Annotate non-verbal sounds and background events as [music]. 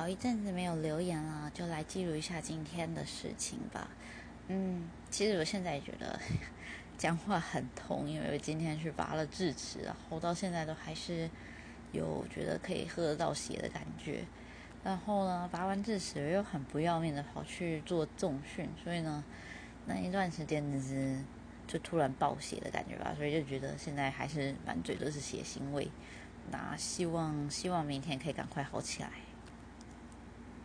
好一阵子没有留言了，就来记录一下今天的事情吧。嗯，其实我现在也觉得 [laughs] 讲话很痛，因为我今天去拔了智齿，然后到现在都还是有觉得可以喝得到血的感觉。然后呢，拔完智齿又很不要命的跑去做重训，所以呢，那一段时间就是就突然爆血的感觉吧，所以就觉得现在还是满嘴都是血腥味。那希望希望明天可以赶快好起来。